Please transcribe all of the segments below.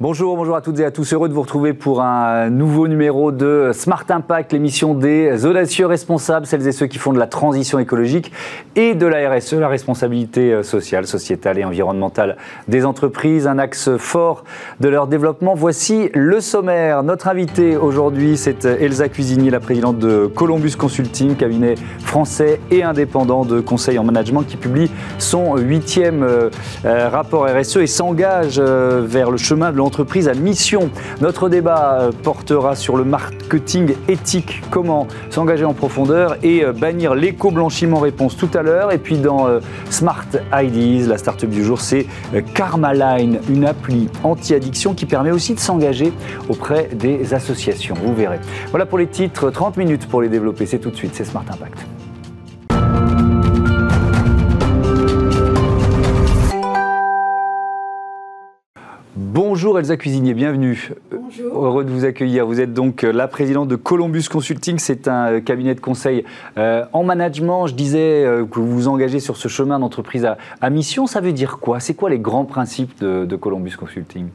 Bonjour, bonjour à toutes et à tous. Heureux de vous retrouver pour un nouveau numéro de Smart Impact, l'émission des audacieux responsables, celles et ceux qui font de la transition écologique et de la RSE, la responsabilité sociale, sociétale et environnementale des entreprises, un axe fort de leur développement. Voici le sommaire. Notre invité aujourd'hui, c'est Elsa Cuisinier, la présidente de Columbus Consulting, cabinet français et indépendant de conseil en management qui publie son huitième euh, rapport RSE et s'engage euh, vers le chemin de entreprise à mission. Notre débat euh, portera sur le marketing éthique, comment s'engager en profondeur et euh, bannir l'éco-blanchiment réponse tout à l'heure. Et puis dans euh, Smart IDs, la start-up du jour, c'est Karmaline, une appli anti-addiction qui permet aussi de s'engager auprès des associations. Vous verrez. Voilà pour les titres, 30 minutes pour les développer. C'est tout de suite, c'est Smart Impact. Bonjour Elsa Cuisinier, bienvenue. Bonjour. Heureux de vous accueillir. Vous êtes donc la présidente de Columbus Consulting. C'est un cabinet de conseil euh, en management. Je disais euh, que vous vous engagez sur ce chemin d'entreprise à, mission. Ça veut dire quoi? C'est quoi les grands principes de, Columbus Consulting?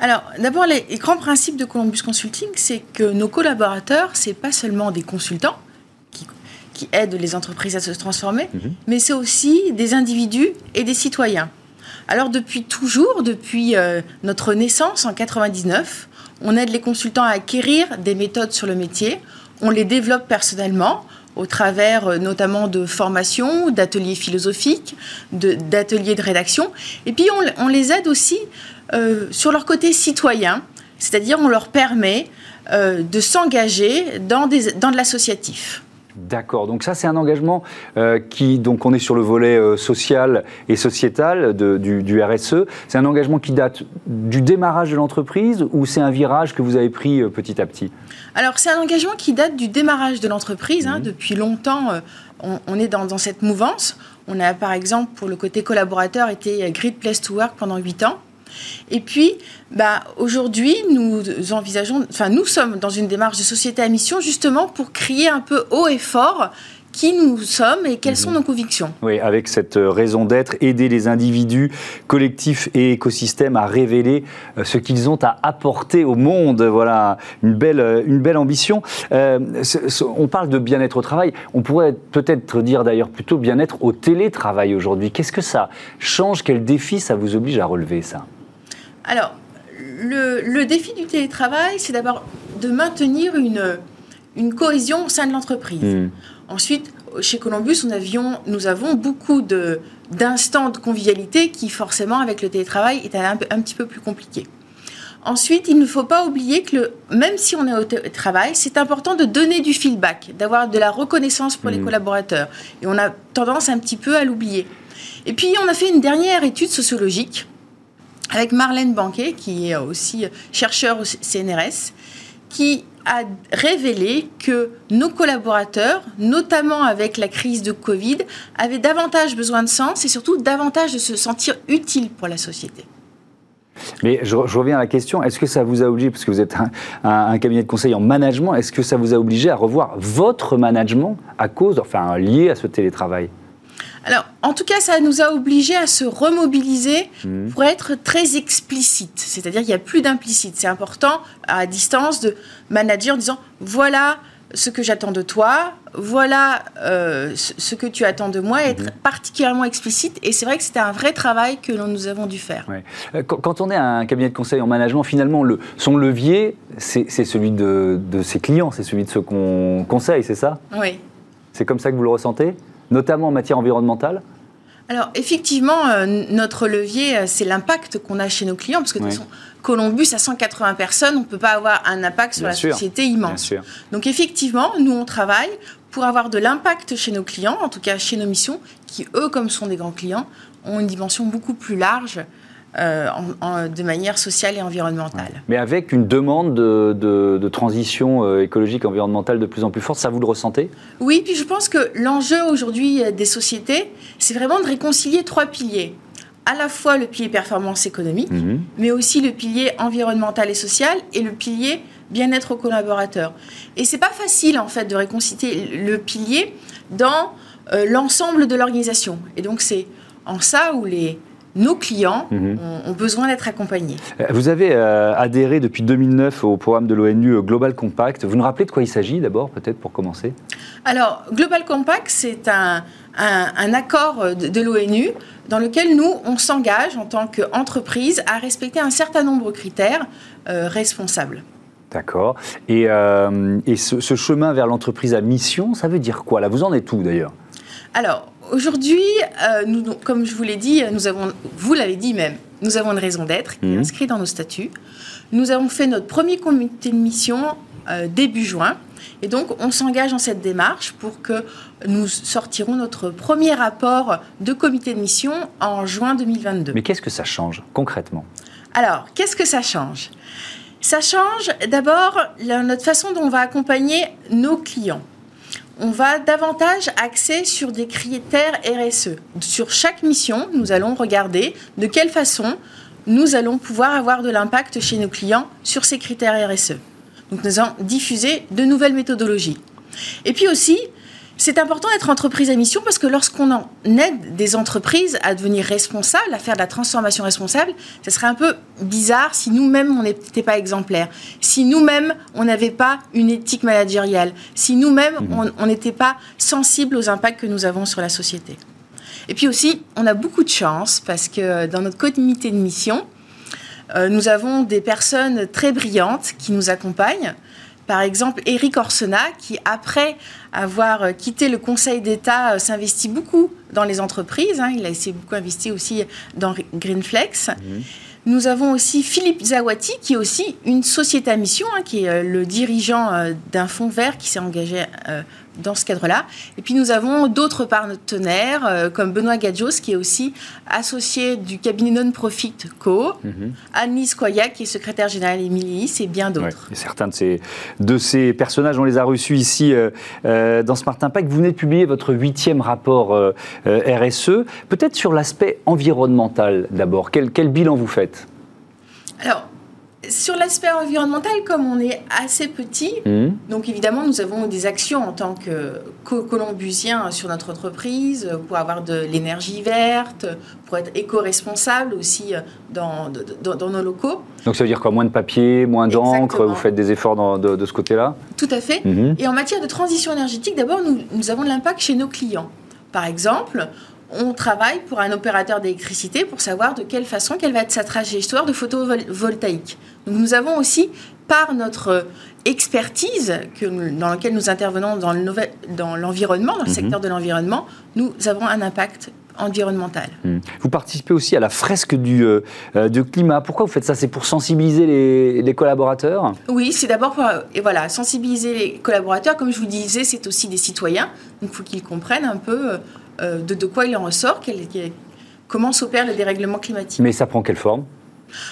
Alors, d'abord, les, grands principes de Columbus Consulting, c'est que nos collaborateurs, c'est pas seulement des consultants qui, aident les entreprises à se transformer, mhm. mais c'est aussi des individus et des citoyens. Alors depuis toujours, depuis euh, notre naissance en 99, on aide les consultants à acquérir des méthodes sur le métier. On les développe personnellement au travers euh, notamment de formations, d'ateliers philosophiques, d'ateliers de, rédaction. Et puis on, les aide aussi euh, sur leur côté citoyen, c'est-à-dire on leur permet de s'engager dans, dans de l'associatif. D'accord. Donc ça, c'est un engagement euh, qui, donc on est sur le volet euh, social et sociétal du, RSE. C'est un engagement qui date du démarrage de l'entreprise ou c'est un virage que vous avez pris euh, petit à petit? Alors c'est un engagement qui date du démarrage de l'entreprise. Hein. Mmh. Depuis longtemps, on, est dans, cette mouvance. On a par exemple, pour le côté collaborateur, été Great Place to Work pendant 8 ans. Et puis, bah, aujourd'hui, nous envisageons, enfin, nous sommes dans une démarche de société à mission justement pour crier un peu haut et fort qui nous sommes et quelles sont mhm. nos convictions. Oui, avec cette euh, raison d'être, aider les individus, collectifs et écosystèmes à révéler euh, ce qu'ils ont à apporter au monde. Voilà, une belle, euh, une belle ambition. on parle de bien-être au travail. On pourrait peut-être dire d'ailleurs plutôt bien-être au télétravail aujourd'hui. Qu'est-ce que ça change? Quel défi ça vous oblige à relever ça? Alors, le, défi du télétravail, c'est d'abord de maintenir une, cohésion au sein de l'entreprise. Hmm. Ensuite, chez Columbus, nous avons beaucoup d'instants de, convivialité qui, forcément, avec le télétravail, est un, petit peu plus compliqué. Ensuite, il ne faut pas oublier que même si on est au télétravail, c'est important de donner du feedback, d'avoir de la reconnaissance pour les hmm. collaborateurs. Et on a tendance un petit peu à l'oublier. Et puis, on a fait une dernière étude sociologique avec Marlène Banquet, qui est aussi chercheur au CNRS, qui a révélé que nos collaborateurs, notamment avec la crise de Covid, avaient davantage besoin de sens et surtout davantage de se sentir utiles pour la société. Mais je, reviens à la question, est-ce que ça vous a obligé, parce que vous êtes un, cabinet de conseil en management, est-ce que ça vous a obligé à revoir votre management à cause, enfin lié à ce télétravail? Alors, en tout cas, ça nous a obligés à se remobiliser mmh. pour être très explicite. C'est-à-dire qu'il n'y a plus d'implicite. C'est important, à distance, de manager en disant voilà ce que j'attends de toi, voilà euh, ce que tu attends de moi, être mmh. particulièrement explicite. Et c'est vrai que c'était un vrai travail que nous avons dû faire. Euh, quand on est un cabinet de conseil en management, finalement, le, son levier, c'est celui de, de ses clients, c'est celui de ceux qu'on conseille, c'est ça? Oui. C'est comme ça que vous le ressentez? Notamment en matière environnementale alors effectivement, euh, notre levier, euh, c'est l'impact qu'on a chez nos clients, parce que de toute façon, Columbus à 180 personnes, on ne peut pas avoir un impact sur la société immense. Donc effectivement, nous on travaille pour avoir de l'impact chez nos clients, en tout cas chez nos missions, qui eux, comme sont des grands clients, ont une dimension beaucoup plus large euh, de manière sociale et environnementale. Mais avec une demande de, transition euh, écologique environnementale de plus en plus forte, ça vous le ressentez? Oui, puis je pense que l'enjeu aujourd'hui euh, des sociétés, c'est vraiment de réconcilier trois piliers à la fois le pilier performance économique, mhm. mais aussi le pilier environnemental et social et le pilier bien-être aux collaborateurs. Et c'est pas facile en fait de réconcilier le pilier dans l'ensemble de l'organisation. Et donc c'est en ça où les nos clients mhm. ont, besoin d'être accompagnés. Vous avez adhéré depuis 2009 au programme de l'ONU Global Compact. Vous nous rappelez de quoi il s'agit d'abord, peut-être pour commencer? Alors, Global Compact, c'est un, un, accord de, l'ONU dans lequel nous, on s'engage en tant qu'entreprise à respecter un certain nombre de critères responsables. D'accord. Et, euh, ce, chemin vers l'entreprise à mission, ça veut dire quoi? Là, vous en êtes où d'ailleurs? Alors, aujourd'hui, euh, comme je vous l'ai dit, nous avons, vous l'avez dit même, nous avons une raison d'être qui est mhm. inscrite dans nos statuts. Nous avons fait notre premier comité de mission euh, début juin. Et donc, on s'engage dans cette démarche pour que nous sortirons notre premier rapport de comité de mission en juin 2022. Mais qu'est-ce que ça change concrètement? Alors, qu'est-ce que ça change? Ça change d'abord notre façon dont on va accompagner nos clients. On va davantage axer sur des critères RSE. Sur chaque mission, nous allons regarder de quelle façon nous allons pouvoir avoir de l'impact chez nos clients sur ces critères RSE. Nous allons diffuser de nouvelles méthodologies. Et puis aussi, c'est important d'être entreprise à mission parce que lorsqu'on en aide des entreprises à devenir responsables, à faire de la transformation responsable, ce serait un peu bizarre si nous-mêmes on n'était pas exemplaires, si nous-mêmes on n'avait pas une éthique managériale, si nous-mêmes mmh. on n'était pas sensible aux impacts que nous avons sur la société. Et puis aussi, on a beaucoup de chance parce que dans notre comité de mission, euh, nous avons des personnes très brillantes qui nous accompagnent. Par exemple, Eric Orsena, qui après avoir quitté le Conseil d'État euh, s'investit beaucoup dans les entreprises. Hein. il a essayé beaucoup investi aussi dans Greenflex. Mhm. Nous avons aussi Philippe Zawati, qui est aussi une société à mission, hein, qui est euh, le dirigeant euh, d'un fonds vert qui s'est engagé dans ce cadre-là. Et puis nous avons d'autres partenaires euh, comme Benoît Gadjos qui est aussi associé du cabinet non-profit Co, mm Anne-Lise qui est secrétaire générale Emilie et bien d'autres. certains de ces, de ces personnages, on les a reçus ici euh, euh, dans Smart Impact. Vous venez de publier votre huitième rapport RSE. Peut-être sur l'aspect environnemental d'abord. Quel, quel bilan vous faites? Alors, sur l'aspect environnemental, comme on est assez petit, mmh. donc évidemment nous avons des actions en tant que colombusien sur notre entreprise pour avoir de l'énergie verte, pour être éco-responsable aussi dans, dans, nos locaux. Donc ça veut dire quoi? Moins de papier, moins d'encre? Vous faites des efforts de, ce côté-là? Tout à fait. Mmh. Et en matière de transition énergétique, d'abord nous, nous avons de l'impact chez nos clients. Par exemple, on travaille pour un opérateur d'électricité pour savoir de quelle façon quelle va être sa trajectoire de photovoltaïque. Donc nous avons aussi, par notre expertise que dans laquelle nous intervenons dans l'environnement, dans, le, mhm. secteur de l'environnement, nous avons un impact environnemental. Mhm. Vous participez aussi à la fresque du, euh, euh, climat. Pourquoi vous faites ça? C'est pour sensibiliser les, collaborateurs? Oui, c'est d'abord pour et voilà, sensibiliser les collaborateurs. Comme je vous disais, c'est aussi des citoyens. Donc il faut qu'ils comprennent un peu euh, de, de, quoi il en ressort, comment s'opère le dérèglement climatique. Mais ça prend quelle forme?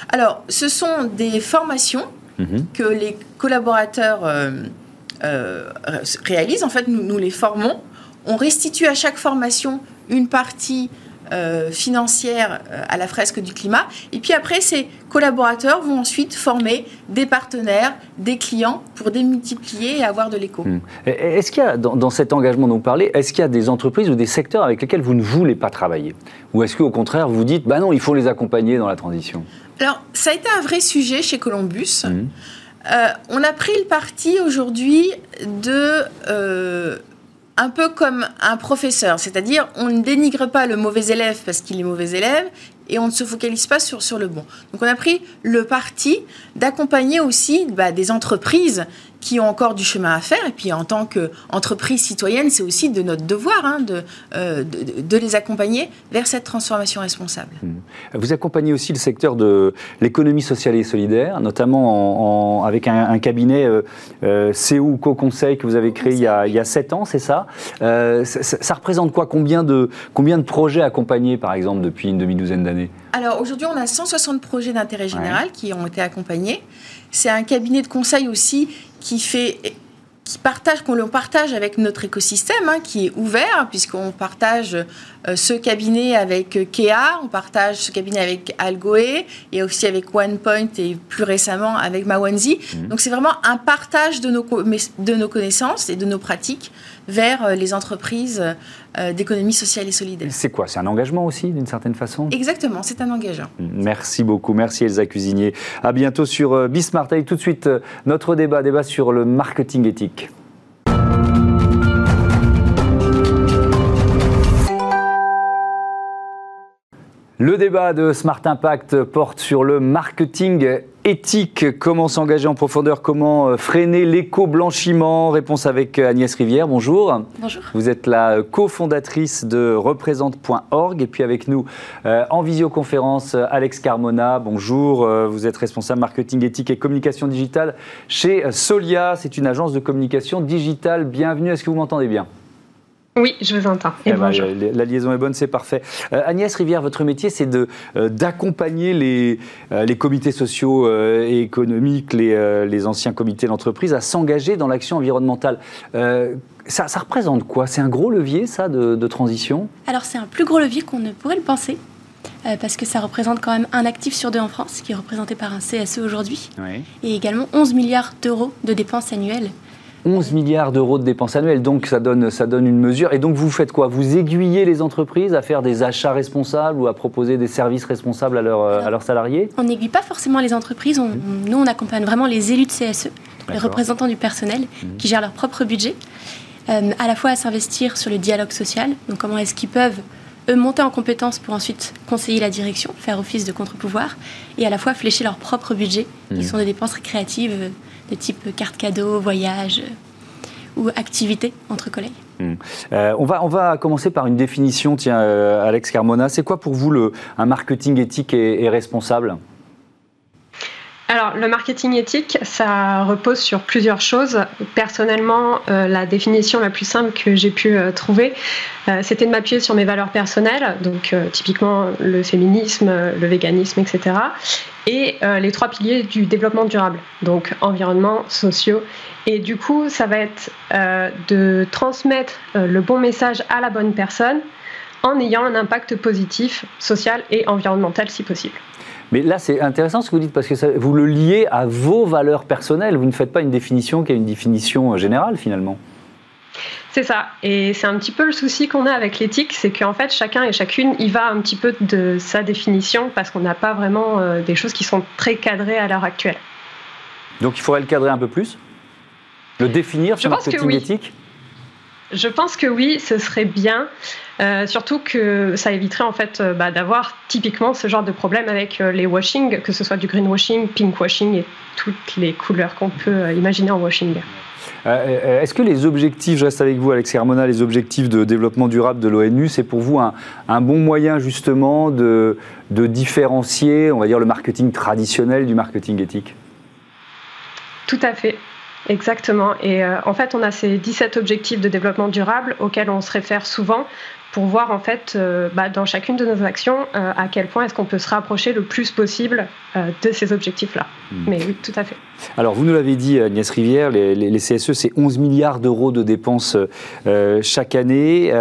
Alors, ce sont des formations mhm. que les collaborateurs euh, euh, réalisent. En fait, nous, les formons. On restitue à chaque formation une partie euh, financière à la fresque du climat. Et puis après, ces collaborateurs vont ensuite former des partenaires, des clients pour démultiplier et avoir de l'écho. Hmm. Est-ce qu'il y a, dans, cet engagement dont vous parlez, est-ce qu'il y a des entreprises ou des secteurs avec lesquels vous ne voulez pas travailler? Ou est-ce qu'au contraire, vous dites, bah non, il faut les accompagner dans la transition? Alors, ça a été un vrai sujet chez Columbus. Mmh. Euh, on a pris le parti aujourd'hui de euh, un peu comme un professeur, c'est-à-dire on ne dénigre pas le mauvais élève parce qu'il est mauvais élève et on ne se focalise pas sur, sur le bon. Donc on a pris le parti d'accompagner aussi bah, des entreprises qui ont encore du chemin à faire. Et puis en tant qu'entreprise citoyenne, c'est aussi de notre devoir hein, euh, de, de, les accompagner vers cette transformation responsable. Mmh. Vous accompagnez aussi le secteur de l'économie sociale et solidaire, notamment en, avec un, cabinet euh, euh Co-Conseil que vous avez créé il y a, il y a 7 ans, c'est ça, euh, ça, ça représente quoi? Combien de, combien de projets accompagnés, par exemple, depuis une demi-douzaine d'années? Alors aujourd'hui, on a 160 projets d'intérêt général qui ont été accompagnés. C'est un cabinet de conseil aussi qui fait qui partage, qu'on le partage avec notre écosystème, hein, qui est ouvert, puisqu'on partage ce cabinet avec euh, Kea, on partage ce cabinet avec Algoe, et aussi avec OnePoint, et plus récemment avec Mawanzi. Mmh. Donc c'est vraiment un partage de nos, de nos connaissances et de nos pratiques vers les entreprises d'économie sociale et solidaire. C'est quoi? C'est un engagement aussi, d'une certaine façon? Exactement, c'est un engagement. Merci beaucoup. Merci Elsa Cuisinier. À bientôt sur Bismart. Allez, tout de suite, notre débat, débat sur le marketing éthique. Le débat de Smart Impact porte sur le marketing éthique. Comment s'engager en profondeur? Comment euh, freiner l'éco-blanchiment? Réponse avec euh, Agnès Rivière. Bonjour. Bonjour. Vous êtes la cofondatrice de représente.org et puis avec nous euh, en visioconférence Alex Carmona. Bonjour. Vous êtes responsable marketing éthique et communication digitale chez Solia. C'est une agence de communication digitale. Bienvenue. Est-ce que vous m'entendez bien? Oui, je vous entends. Et eh ben, la liaison est bonne, c'est parfait. Euh, Agnès Rivière, votre métier, c'est de, euh, d'accompagner les, euh, les comités sociaux et économiques, les, les anciens comités d'entreprise, à s'engager dans l'action environnementale. Ça, ça, représente quoi? C'est un gros levier, ça, de, transition? Alors, c'est un plus gros levier qu'on ne pourrait le penser. parce que ça représente quand même un actif sur deux en France, qui est représenté par un CSE aujourd'hui, et également 11 milliards d'euros de dépenses annuelles 11 milliards d'euros de dépenses annuelles, donc ça donne, ça donne une mesure. Et donc vous faites quoi? Vous aiguillez les entreprises à faire des achats responsables ou à proposer des services responsables à, à leurs salariés? On n'aiguille pas forcément les entreprises. On, Nous, on accompagne vraiment les élus de CSE, les représentants du personnel mmh. qui gèrent leur propre budget, euh, à la fois à s'investir sur le dialogue social. Donc comment est-ce qu'ils peuvent eux monter en compétences pour ensuite conseiller la direction, faire office de contre-pouvoir, et à la fois flécher leur propre budget, qui mmh. sont des dépenses récréatives euh, de type carte cadeau, voyage euh, ou activité entre collègues. Hmm. Euh, on, va, on va commencer par une définition, tiens, euh, Alex Carmona. C'est quoi pour vous le, un marketing éthique et responsable? Alors, le marketing éthique, ça repose sur plusieurs choses. Personnellement, euh, la définition la plus simple que j'ai pu euh, trouver, euh, c'était de m'appuyer sur mes valeurs personnelles, donc typiquement le féminisme, le véganisme, etc. Et les trois piliers du développement durable, donc environnement, sociaux. Et du coup, ça va être de transmettre le bon message à la bonne personne en ayant un impact positif, social et environnemental si possible. Mais là, c'est intéressant ce que vous dites parce que vous le liez à vos valeurs personnelles. Vous ne faites pas une définition qui est une définition euh, générale finalement. C'est ça. Et c'est un petit peu le souci qu'on a avec l'éthique, c'est qu'en fait, chacun et chacune y va un petit peu de sa définition parce qu'on n'a pas vraiment euh, des choses qui sont très cadrées à l'heure actuelle. Donc il faudrait le cadrer un peu plus? Le définir, ce marketing éthique? Je pense que oui, ce serait bien. Euh, surtout que ça éviterait en fait euh, bah, d'avoir typiquement ce genre de problème avec euh, les washing, que ce soit du greenwashing, pinkwashing et toutes les couleurs qu'on peut imaginer en washing. Est-ce que les objectifs, je reste avec vous Alex Hermona, les objectifs de développement durable de l'ONU, c'est pour vous un, bon moyen justement de, de différencier, on va dire, le marketing traditionnel du marketing éthique? Tout à fait. Exactement. Et euh, en fait, on a ces 17 objectifs de développement durable auxquels on se réfère souvent pour voir en fait euh, bah, dans chacune de nos actions euh, à quel point est-ce qu'on peut se rapprocher le plus possible de ces objectifs-là. Hmm. Mais oui, tout à fait. Alors, vous nous l'avez dit, Agnès Rivière, les, les, CSE, c'est 11 milliards d'euros de dépenses chaque année.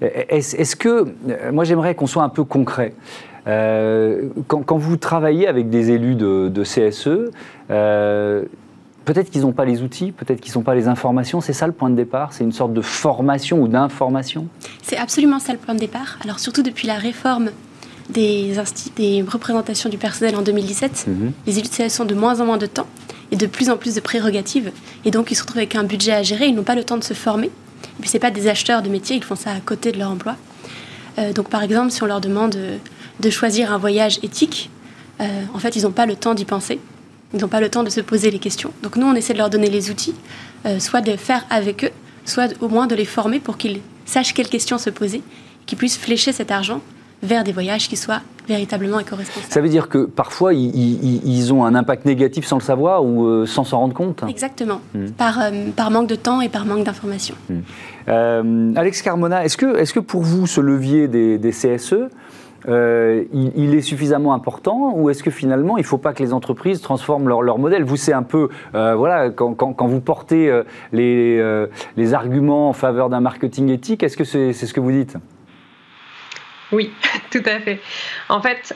Est-ce que, moi j'aimerais qu'on soit un peu concret. Quand, quand, vous travaillez avec des élus de, de CSE, Peut-être qu'ils n'ont pas les outils, peut-être qu'ils n'ont pas les informations. C'est ça le point de départ C'est une sorte de formation ou d'information? C'est absolument ça le point de départ. Alors surtout depuis la réforme des, des représentations du personnel en 2017, mhm. les élus de CS ont de moins en moins de temps et de plus en plus de prérogatives. Et donc ils se retrouvent avec un budget à gérer, ils n'ont pas le temps de se former. Et puis ce pas des acheteurs de métiers, ils font ça à côté de leur emploi. Euh, donc par exemple, si on leur demande de choisir un voyage éthique, euh, en fait ils n'ont pas le temps d'y penser. Ils n'ont pas le temps de se poser les questions. Donc nous, on essaie de leur donner les outils, euh, soit de faire avec eux, soit au moins de les former pour qu'ils sachent quelles questions se poser, qu'ils puissent flécher cet argent vers des voyages qui soient véritablement éco-responsables. Ça veut dire que parfois, ils, ont un impact négatif sans le savoir ou euh, sans s'en rendre compte? Exactement, hmm. par, euh, par manque de temps et par manque d'information. Hmm. Alex Carmona, est-ce que, est que pour vous, ce levier des, des CSE, euh, il, est suffisamment important ou est-ce que finalement il ne faut pas que les entreprises transforment leur, modèle? Vous, c'est un peu, euh, voilà, quand, vous portez euh, les, les, arguments en faveur d'un marketing éthique, est-ce que c'est ce que vous dites? Oui, tout à fait. En fait,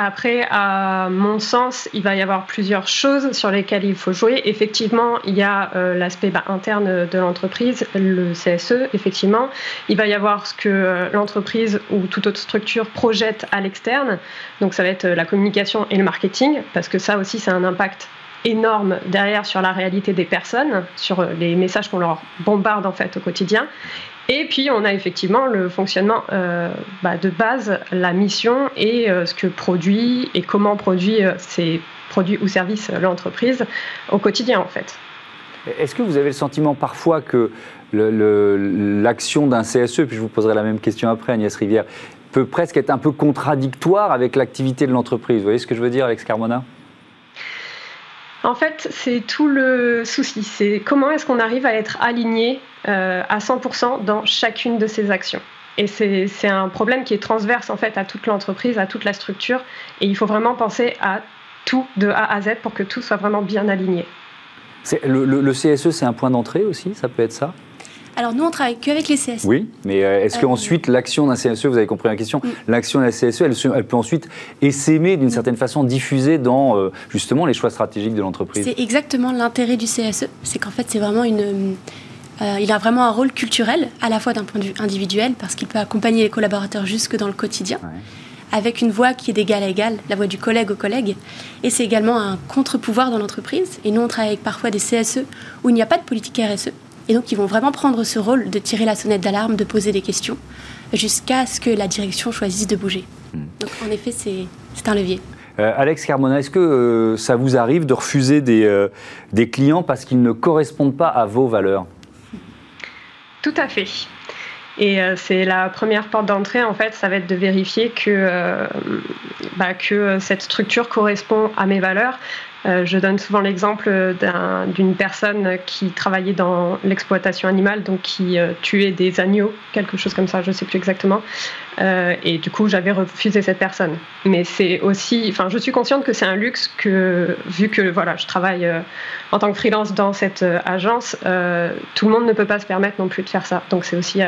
Après, à mon sens, il va y avoir plusieurs choses sur lesquelles il faut jouer. Effectivement, il y a euh, l'aspect bah, interne de l'entreprise, le CSE, effectivement. Il va y avoir ce que euh, l'entreprise ou toute autre structure projette à l'externe. Donc ça va être la communication et le marketing, parce que ça aussi, c'est un impact énorme derrière sur la réalité des personnes, sur les messages qu'on leur bombarde en fait au quotidien. Et puis on a effectivement le fonctionnement euh, bah, de base, la mission et euh, ce que produit et comment produit euh, ces produits ou services l'entreprise au quotidien en fait. Est-ce que vous avez le sentiment parfois que l'action d'un CSE, puis je vous poserai la même question après Agnès Rivière, peut presque être un peu contradictoire avec l'activité de l'entreprise? Vous voyez ce que je veux dire Alex Carmona en fait, c'est tout le souci. C'est comment est-ce qu'on arrive à être aligné euh, à 100% dans chacune de ces actions. Et c'est un problème qui est transverse en fait à toute l'entreprise, à toute la structure. Et il faut vraiment penser à tout de A à Z pour que tout soit vraiment bien aligné. Le, le, CSE, c'est un point d'entrée aussi? Ça peut être ça? Alors nous, on travaille qu'avec les CSE. Oui, mais euh, est-ce qu'ensuite l'action d'un CSE, vous avez compris la question, mm. l'action d'un CSE, elle, peut ensuite essaimer d'une certaine façon, diffuser dans euh, justement les choix stratégiques de l'entreprise? C'est exactement l'intérêt du CSE, c'est qu'en fait c'est vraiment une... Euh, il a vraiment un rôle culturel, à la fois d'un point de vue individuel, parce qu'il peut accompagner les collaborateurs jusque dans le quotidien, avec une voix qui est d'égal à égal, la voix du collègue au collègue. Et c'est également un contre-pouvoir dans l'entreprise. Et nous, on travaille avec parfois des CSE où il n'y a pas de politique RSE. Et donc, ils vont vraiment prendre ce rôle de tirer la sonnette d'alarme, de poser des questions, jusqu'à ce que la direction choisisse de bouger. Hmm. Donc, en effet, c'est un levier. Euh, Alex Carmona, est-ce que euh, ça vous arrive de refuser des, euh, des clients parce qu'ils ne correspondent pas à vos valeurs? Tout à fait. Et c'est la première porte d'entrée, en fait, ça va être de vérifier que, bah, que cette structure correspond à mes valeurs. Euh, je donne souvent l'exemple d'une personne qui travaillait dans l'exploitation animale, donc qui euh, tuait des agneaux, quelque chose comme ça, je ne sais plus exactement. Euh, et du coup, j'avais refusé cette personne. Mais c'est aussi, enfin, je suis consciente que c'est un luxe que, vu que voilà, je travaille en tant que freelance dans cette agence, tout le monde ne peut pas se permettre non plus de faire ça. Donc c'est aussi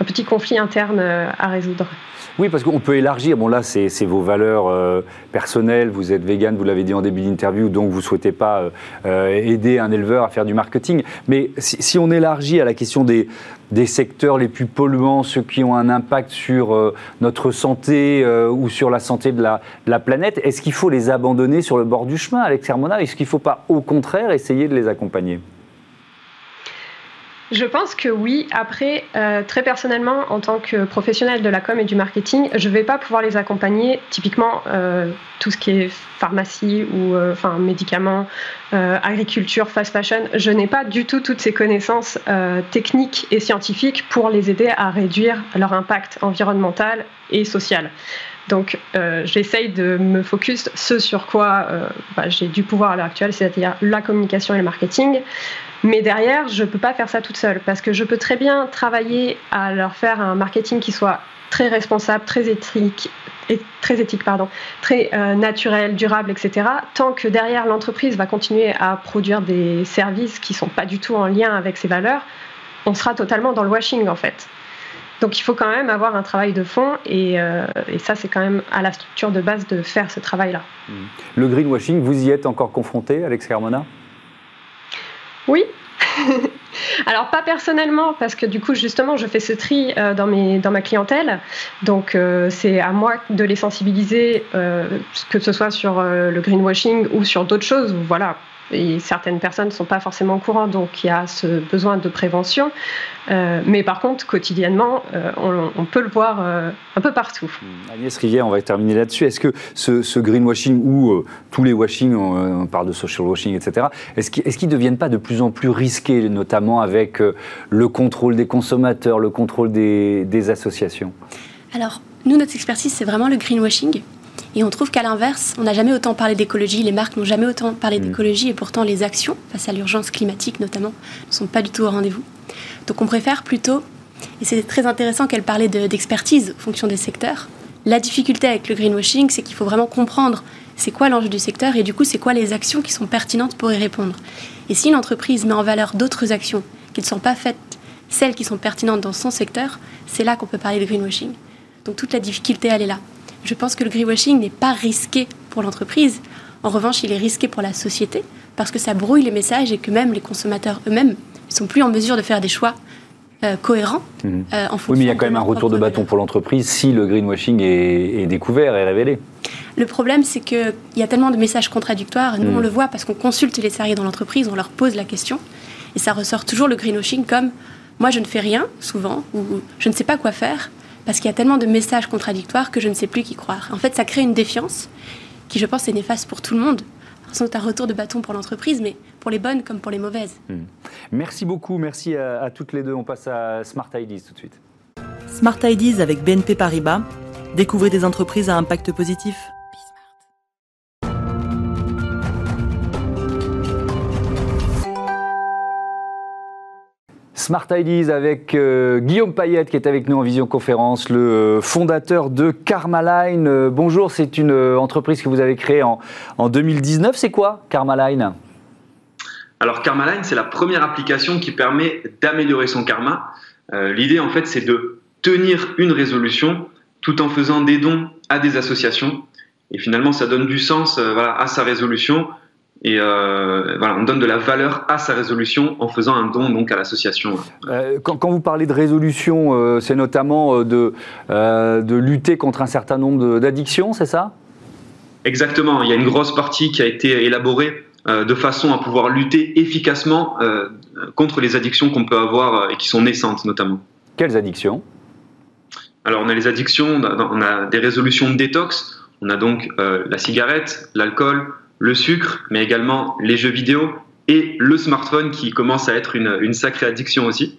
un petit conflit interne à résoudre. Oui, parce qu'on peut élargir. Bon, là, c'est vos valeurs euh, personnelles. Vous êtes vegan, vous l'avez dit en début d'interview, donc vous ne souhaitez pas euh, euh, aider un éleveur à faire du marketing. Mais si, on élargit à la question des, des, secteurs les plus polluants, ceux qui ont un impact sur notre santé ou sur la santé de la, de la planète, est-ce qu'il faut les abandonner sur le bord du chemin, Alex Hermona? Est-ce qu'il ne faut pas, au contraire, essayer de les accompagner? Je pense que oui. Après, euh, très personnellement, en tant que professionnel de la com et du marketing, je ne vais pas pouvoir les accompagner. Typiquement, euh, tout ce qui est pharmacie ou euh, médicaments, agriculture, fast fashion, je n'ai pas du tout toutes ces connaissances techniques et scientifiques pour les aider à réduire leur impact environnemental et social. Donc, j'essaye de me focus ce sur quoi bah, j'ai du pouvoir à l'heure actuelle, c'est-à-dire la communication et le marketing. Mais derrière, je ne peux pas faire ça toute seule parce que je peux très bien travailler à leur faire un marketing qui soit très responsable, très éthique, et très éthique, pardon, très euh, naturel, durable, etc. Tant que derrière l'entreprise va continuer à produire des services qui ne sont pas du tout en lien avec ses valeurs, on sera totalement dans le washing en fait. Donc il faut quand même avoir un travail de fond et, euh, et ça c'est quand même à la structure de base de faire ce travail-là. Mmh. Le greenwashing, vous y êtes encore confronté, Alex Carmona? Oui. Alors pas personnellement parce que du coup justement je fais ce tri euh, dans, mes, dans ma clientèle donc euh, c'est à moi de les sensibiliser que ce soit sur le greenwashing ou sur d'autres choses voilà et certaines personnes ne sont pas forcément au courant, donc il y a ce besoin de prévention. Euh, mais par contre, quotidiennement, euh, on, peut le voir euh, un peu partout. Mmh. Agnès Rivière, on va terminer là-dessus. Est-ce que ce, greenwashing ou tous les washing, on, parle de social washing, etc., est-ce qu'ils ne deviennent pas de plus en plus risqués, notamment avec le contrôle des consommateurs, le contrôle des, des associations? Alors, nous, notre expertise, c'est vraiment le greenwashing. Et on trouve qu'à l'inverse, on n'a jamais autant parlé d'écologie, les marques n'ont jamais autant parlé mm. d'écologie, et pourtant les actions, face à l'urgence climatique notamment, ne sont pas du tout au rendez-vous. Donc on préfère plutôt, et c'est très intéressant qu'elle parlait d'expertise en fonction des secteurs, la difficulté avec le greenwashing, c'est qu'il faut vraiment comprendre c'est quoi l'enjeu du secteur et du coup c'est quoi les actions qui sont pertinentes pour y répondre. Et si une entreprise met en valeur d'autres actions qui ne sont pas faites, celles qui sont pertinentes dans son secteur, c'est là qu'on peut parler de greenwashing. Donc toute la difficulté, elle est là je pense que le greenwashing n'est pas risqué pour l'entreprise. En revanche, il est risqué pour la société parce que ça brouille les messages et que même les consommateurs eux-mêmes ne sont plus en mesure de faire des choix euh, cohérents. Mhm. Euh, en oui, mais il y a quand même un retour de bâton pour l'entreprise si le greenwashing est, découvert et révélé. Le problème, c'est qu'il y a tellement de messages contradictoires. Nous, on mhm. le voit parce qu'on consulte les salariés dans l'entreprise, on leur pose la question. Et ça ressort toujours le greenwashing comme moi, je ne fais rien, souvent, ou je ne sais pas quoi faire, parce qu'il y a tellement de messages contradictoires que je ne sais plus qui croire. En fait, ça crée une défiance qui, je pense, est néfaste pour tout le monde. C'est un retour de bâton pour l'entreprise, mais pour les bonnes comme pour les mauvaises. Hmm. Merci beaucoup, merci à, toutes les deux. On passe à Smart Ideas tout de suite. Smart Ideas avec BNP Paribas. Découvrez des entreprises à impact positif. Smart Ideas avec euh, Guillaume Payette qui est avec nous en visioconférence, le euh, fondateur de Karmaline. Euh, bonjour, c'est une entreprise que vous avez créée en, en 2019. C'est quoi Karmaline? Alors Karmaline, c'est la première application qui permet d'améliorer son karma. L'idée en fait, c'est de tenir une résolution tout en faisant des dons à des associations. Et finalement, ça donne du sens à sa résolution et euh, voilà, on donne de la valeur à sa résolution en faisant un don donc à l'association. Euh, quand, quand, vous parlez de résolution, euh, c'est notamment de, de lutter contre un certain nombre d'addictions, c'est ça? Exactement. Il y a une grosse partie qui a été élaborée de façon à pouvoir lutter efficacement contre les addictions qu'on peut avoir et qui sont naissantes notamment. Quelles addictions? Alors on a les addictions, on a des résolutions de détox, on a donc la cigarette, l'alcool, le sucre, mais également les jeux vidéo et le smartphone qui commence à être une, sacrée addiction aussi.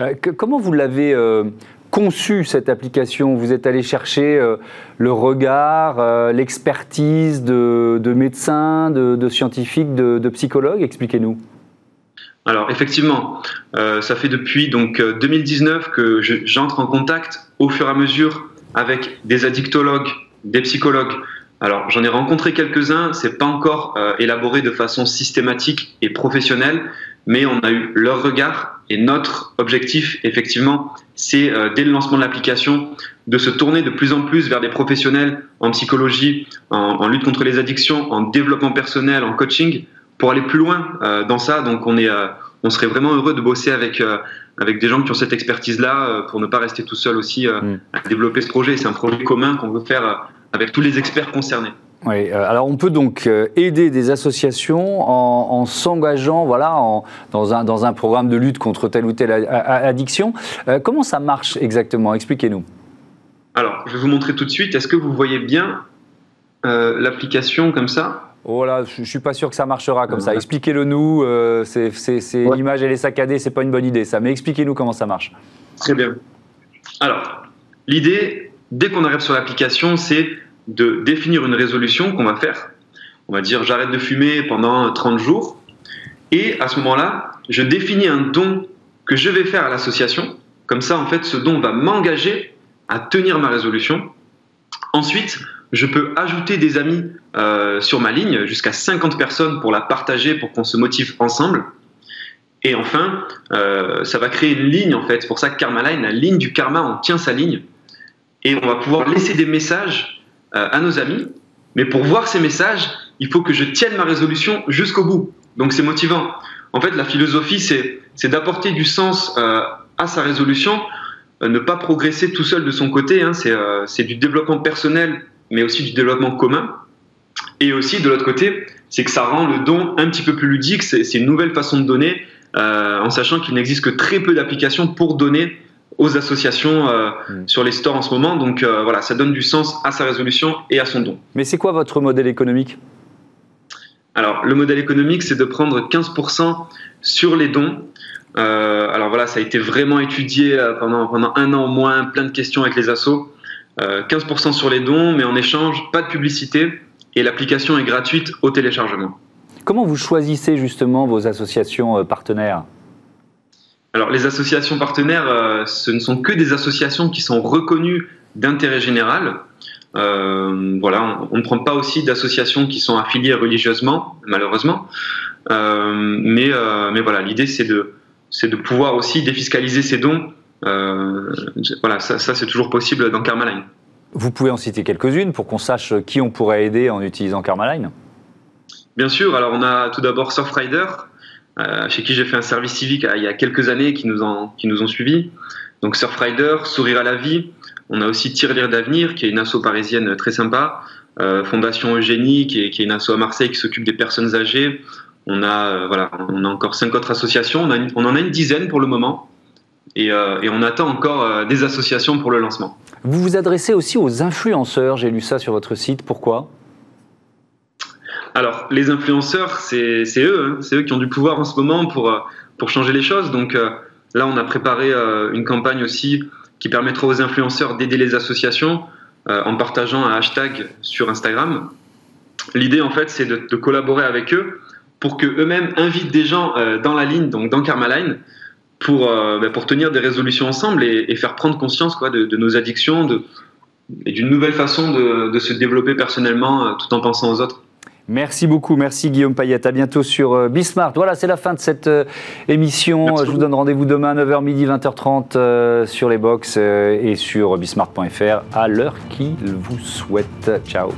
Euh, comment vous l'avez euh, conçu cette application? Vous êtes allé chercher euh, le regard, l'expertise de, médecins, de, scientifiques, de, psychologues? Expliquez-nous. Alors effectivement, ça fait depuis donc 2019 que j'entre en contact au fur et à mesure avec des addictologues, des psychologues, alors, j'en ai rencontré quelques-uns, c'est pas encore euh, élaboré de façon systématique et professionnelle, mais on a eu leur regard et notre objectif, effectivement, c'est euh, dès le lancement de l'application de se tourner de plus en plus vers des professionnels en psychologie, en, lutte contre les addictions, en développement personnel, en coaching, pour aller plus loin euh, dans ça. Donc, on est, on serait vraiment heureux de bosser avec avec des gens qui ont cette expertise-là pour ne pas rester tout seul aussi mm. à développer ce projet. C'est un projet commun qu'on veut faire avec tous les experts concernés. Oui, euh, alors on peut donc euh, aider des associations en, s'engageant voilà, dans, un, dans un programme de lutte contre telle ou telle addiction. Euh, comment ça marche exactement? Expliquez-nous. Alors, je vais vous montrer tout de suite. Est-ce que vous voyez bien l'application comme ça? Oh là, je ne suis pas sûr que ça marchera comme ça. Expliquez-le nous. c'est l'image, elle est saccadée, c'est pas une bonne idée ça. Mais expliquez-nous comment ça marche. Très bien. Alors, l'idée, dès qu'on arrive sur l'application, c'est de définir une résolution qu'on va faire. On va dire j'arrête de fumer pendant 30 jours. Et à ce moment-là, je définis un don que je vais faire à l'association. Comme ça, en fait, ce don va m'engager à tenir ma résolution. Ensuite, je peux ajouter des amis euh, sur ma ligne, jusqu'à 50 personnes pour la partager, pour qu'on se motive ensemble. Et enfin, euh, ça va créer une ligne en fait. C'est pour ça que Karma Line, la ligne du karma, on tient sa ligne et on va pouvoir laisser des messages euh, à nos amis. Mais pour voir ces messages, il faut que je tienne ma résolution jusqu'au bout. Donc c'est motivant. En fait, la philosophie, c'est d'apporter du sens euh, à sa résolution, euh, ne pas progresser tout seul de son côté. Hein. c'est du développement personnel, mais aussi du développement commun. Et aussi, de l'autre côté, c'est que ça rend le don un petit peu plus ludique. C'est une nouvelle façon de donner, en sachant qu'il n'existe que très peu d'applications pour donner aux associations euh, hmm. sur les stores en ce moment. Donc euh, voilà, ça donne du sens à sa résolution et à son don. Mais c'est quoi votre modèle économique? Alors le modèle économique, c'est de prendre 15% sur les dons. Euh, alors voilà, ça a été vraiment étudié pendant, pendant un an au moins, plein de questions avec les assos. 15% sur les dons, mais en échange, pas de publicité et l'application est gratuite au téléchargement. Comment vous choisissez justement vos associations partenaires? Alors les associations partenaires, euh, ce ne sont que des associations qui sont reconnues d'intérêt général. Euh, voilà, on, ne prend pas aussi d'associations qui sont affiliées religieusement, malheureusement. Euh, mais, mais voilà, l'idée c'est de, c'est de pouvoir aussi défiscaliser ces dons. voilà, ça, ça c'est toujours possible dans Karmaline. Vous pouvez en citer quelques-unes pour qu'on sache qui on pourrait aider en utilisant Karmaline? Bien sûr, alors on a tout d'abord Surfrider, euh, chez qui j'ai fait un service civique il y a quelques années qui nous, ont, qui nous ont suivis. Donc Surfrider, Sourire à la vie. On a aussi Tirelire d'avenir, qui est une asso parisienne très sympa. Euh, Fondation Eugénie, qui est, qui est, une asso à Marseille qui s'occupe des personnes âgées. On a, euh, voilà, on a encore cinq autres associations. On, a on, en a une dizaine pour le moment. Et, et on attend encore des associations pour le lancement. Vous vous adressez aussi aux influenceurs, j'ai lu ça sur votre site. Pourquoi? Alors, les influenceurs, c'est eux, hein. c'est eux qui ont du pouvoir en ce moment pour, euh, pour changer les choses. Donc euh, là, on a préparé euh, une campagne aussi qui permettra aux influenceurs d'aider les associations en partageant un hashtag sur Instagram. L'idée, en fait, c'est de, collaborer avec eux pour que eux-mêmes invitent des gens dans la ligne, donc dans Karmaline, pour, bah, pour tenir des résolutions ensemble et, faire prendre conscience quoi, de, nos addictions de, et d'une nouvelle façon de se développer personnellement tout en pensant aux autres. Merci beaucoup, merci Guillaume Payette. À bientôt sur euh, Bismart. Voilà, c'est la fin de cette euh, émission. Merci Je vous donne rendez-vous demain 9h midi 20h30 euh, sur les box et sur bismart.fr à l'heure qu'il vous souhaite. Ciao.